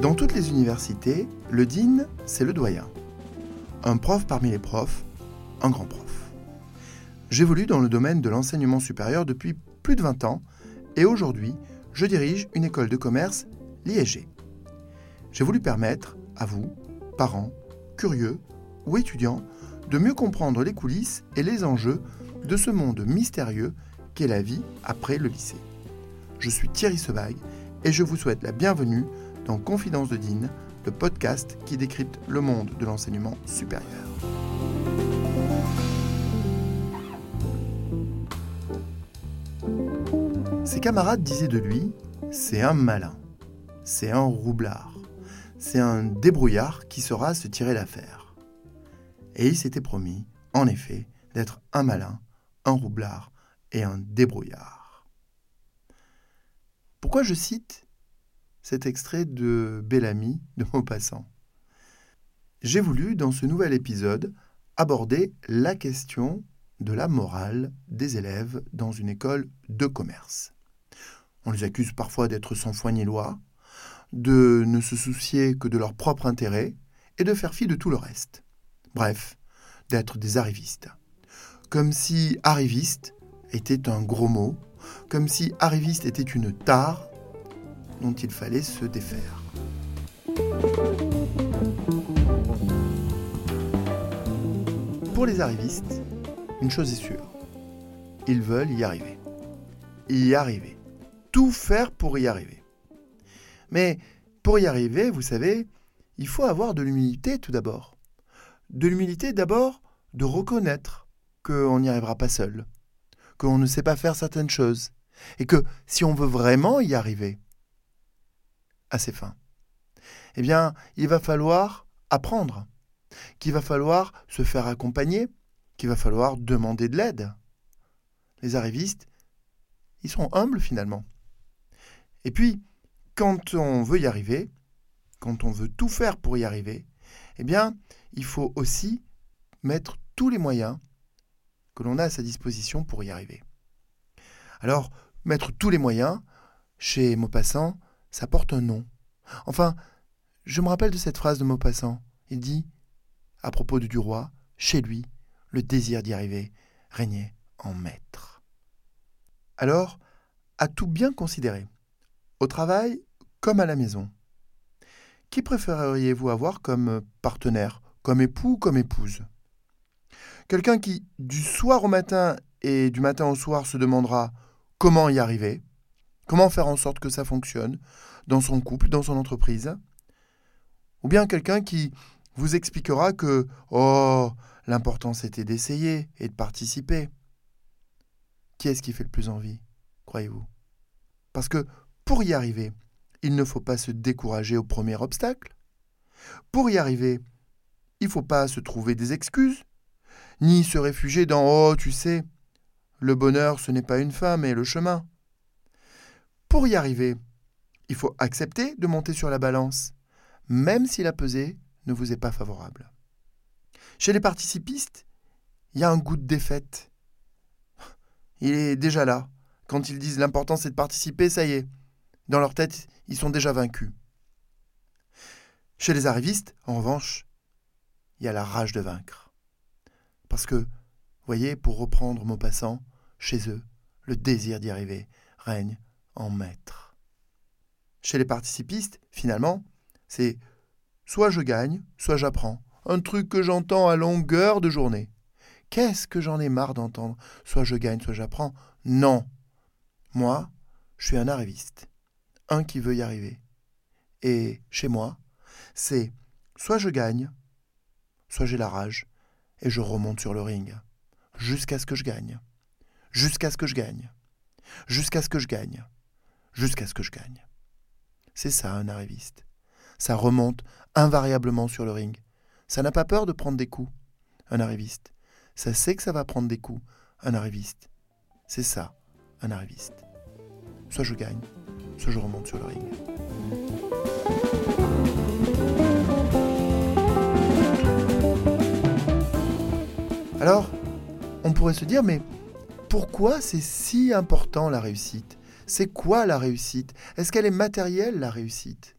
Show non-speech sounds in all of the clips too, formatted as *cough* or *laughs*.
Dans toutes les universités, le dean, c'est le doyen. Un prof parmi les profs, un grand prof. J'évolue dans le domaine de l'enseignement supérieur depuis plus de 20 ans et aujourd'hui, je dirige une école de commerce, l'ISG. J'ai voulu permettre à vous, parents, curieux ou étudiants, de mieux comprendre les coulisses et les enjeux de ce monde mystérieux qu'est la vie après le lycée. Je suis Thierry Sebag et je vous souhaite la bienvenue dans Confidence de Dean, le podcast qui décrypte le monde de l'enseignement supérieur. Ses camarades disaient de lui c'est un malin, c'est un roublard, c'est un débrouillard qui saura se tirer l'affaire. Et il s'était promis, en effet, d'être un malin, un roublard et un débrouillard. Pourquoi je cite cet extrait de Bellamy de Maupassant? J'ai voulu, dans ce nouvel épisode, aborder la question de la morale des élèves dans une école de commerce. On les accuse parfois d'être sans foi ni loi, de ne se soucier que de leur propre intérêt et de faire fi de tout le reste. Bref, d'être des arrivistes. Comme si arriviste était un gros mot, comme si arriviste était une tare dont il fallait se défaire. Pour les arrivistes, une chose est sûre, ils veulent y arriver. Y arriver. Tout faire pour y arriver. Mais pour y arriver, vous savez, il faut avoir de l'humilité tout d'abord. De l'humilité d'abord de reconnaître qu'on n'y arrivera pas seul, qu'on ne sait pas faire certaines choses, et que si on veut vraiment y arriver à ses fins, eh bien, il va falloir apprendre, qu'il va falloir se faire accompagner, qu'il va falloir demander de l'aide. Les arrivistes, ils sont humbles finalement. Et puis, quand on veut y arriver, quand on veut tout faire pour y arriver, eh bien, il faut aussi mettre tous les moyens que l'on a à sa disposition pour y arriver. Alors, mettre tous les moyens, chez Maupassant, ça porte un nom. Enfin, je me rappelle de cette phrase de Maupassant. Il dit, à propos du roi, chez lui, le désir d'y arriver régnait en maître. Alors, à tout bien considérer, au travail comme à la maison, qui préféreriez-vous avoir comme partenaire, comme époux, comme épouse? Quelqu'un qui, du soir au matin et du matin au soir, se demandera comment y arriver, comment faire en sorte que ça fonctionne dans son couple, dans son entreprise Ou bien quelqu'un qui vous expliquera que, oh, l'important c'était d'essayer et de participer. Qui est-ce qui fait le plus envie, croyez-vous? Parce que pour y arriver, il ne faut pas se décourager au premier obstacle. Pour y arriver, il ne faut pas se trouver des excuses, ni se réfugier dans Oh, tu sais, le bonheur ce n'est pas une femme et le chemin. Pour y arriver, il faut accepter de monter sur la balance, même si la pesée ne vous est pas favorable. Chez les participistes, il y a un goût de défaite. Il est déjà là. Quand ils disent l'important c'est de participer, ça y est. Dans leur tête, ils sont déjà vaincus. Chez les arrivistes, en revanche, il y a la rage de vaincre. Parce que, voyez, pour reprendre Maupassant, chez eux, le désir d'y arriver règne en maître. Chez les participistes, finalement, c'est soit je gagne, soit j'apprends. Un truc que j'entends à longueur de journée. Qu'est-ce que j'en ai marre d'entendre Soit je gagne, soit j'apprends? Non. Moi, je suis un arriviste. Un qui veut y arriver. Et chez moi, c'est soit je gagne, soit j'ai la rage, et je remonte sur le ring. Jusqu'à ce que je gagne. Jusqu'à ce que je gagne. Jusqu'à ce que je gagne. Jusqu'à ce que je gagne. C'est ça un arriviste. Ça remonte invariablement sur le ring. Ça n'a pas peur de prendre des coups, un arriviste. Ça sait que ça va prendre des coups, un arriviste. C'est ça, un arriviste. Soit je gagne, soit je remonte sur le ring. Alors, on pourrait se dire, mais pourquoi c'est si important la réussite? C'est quoi la réussite? Est-ce qu'elle est matérielle, la réussite?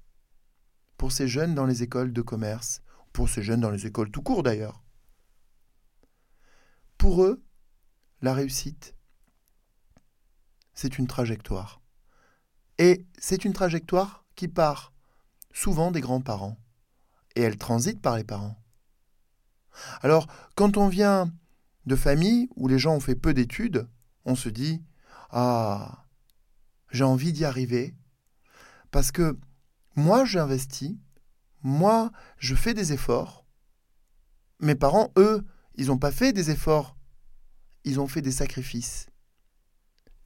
Pour ces jeunes dans les écoles de commerce, pour ces jeunes dans les écoles tout court d'ailleurs. Pour eux, la réussite, c'est une trajectoire. Et c'est une trajectoire qui part souvent des grands-parents. Et elle transite par les parents. Alors, quand on vient de familles où les gens ont fait peu d'études, on se dit Ah, j'ai envie d'y arriver, parce que moi j'investis, moi je fais des efforts. Mes parents, eux, ils n'ont pas fait des efforts, ils ont fait des sacrifices.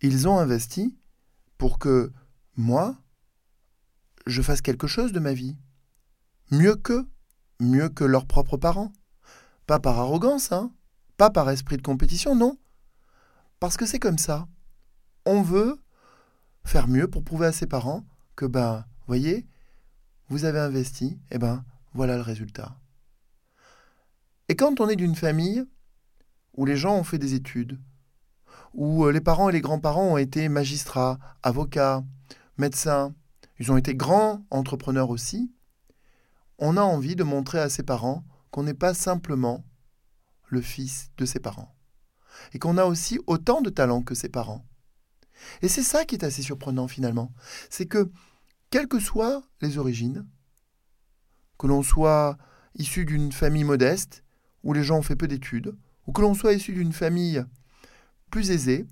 Ils ont investi pour que moi, je fasse quelque chose de ma vie. Mieux qu'eux, mieux que leurs propres parents. Pas par arrogance, hein, pas par esprit de compétition, non. Parce que c'est comme ça. On veut faire mieux pour prouver à ses parents que, ben, voyez, vous avez investi, et ben, voilà le résultat. Et quand on est d'une famille où les gens ont fait des études, où euh, les parents et les grands-parents ont été magistrats, avocats, médecins, ils ont été grands entrepreneurs aussi, on a envie de montrer à ses parents qu'on n'est pas simplement le fils de ses parents, et qu'on a aussi autant de talent que ses parents. Et c'est ça qui est assez surprenant finalement, c'est que, quelles que soient les origines, que l'on soit issu d'une famille modeste, où les gens ont fait peu d'études, ou que l'on soit issu d'une famille plus aisée,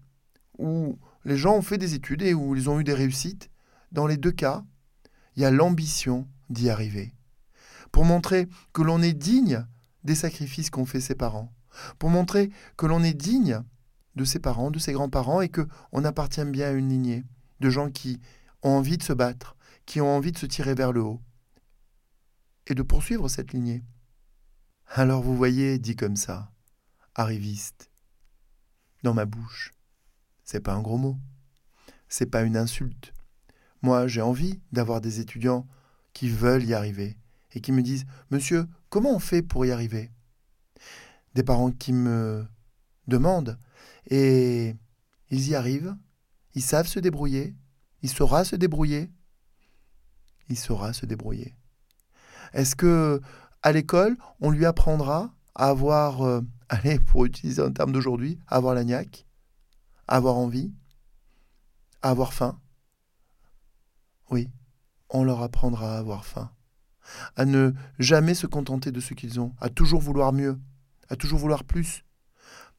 où les gens ont fait des études et où ils ont eu des réussites, dans les deux cas, il y a l'ambition d'y arriver. Pour montrer que l'on est digne des sacrifices qu'ont fait ses parents. Pour montrer que l'on est digne de ses parents, de ses grands-parents et que on appartient bien à une lignée de gens qui ont envie de se battre, qui ont envie de se tirer vers le haut et de poursuivre cette lignée. Alors vous voyez, dit comme ça, arriviste, dans ma bouche. C'est pas un gros mot. C'est pas une insulte. Moi, j'ai envie d'avoir des étudiants qui veulent y arriver et qui me disent Monsieur, comment on fait pour y arriver? Des parents qui me demandent et ils y arrivent, ils savent se débrouiller, il saura se débrouiller, il saura se débrouiller. Est-ce que à l'école, on lui apprendra à avoir, euh, *laughs* allez, pour utiliser un terme d'aujourd'hui, avoir la niaque, à avoir envie, à avoir faim? Oui, on leur apprendra à avoir faim, à ne jamais se contenter de ce qu'ils ont, à toujours vouloir mieux, à toujours vouloir plus,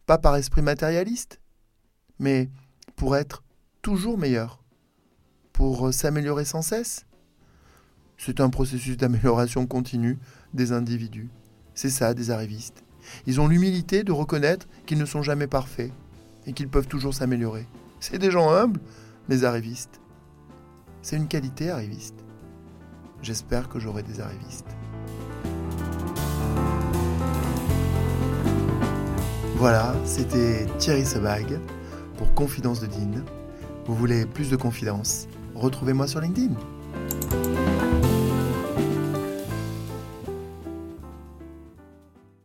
pas par esprit matérialiste, mais pour être toujours meilleur, pour euh, s'améliorer sans cesse. C'est un processus d'amélioration continue des individus. C'est ça des arrivistes. Ils ont l'humilité de reconnaître qu'ils ne sont jamais parfaits et qu'ils peuvent toujours s'améliorer. C'est des gens humbles, les arrivistes. C'est une qualité arriviste. J'espère que j'aurai des arrivistes. Voilà, c'était Thierry Sebag pour Confidence de Dean. Vous voulez plus de confidence Retrouvez-moi sur LinkedIn.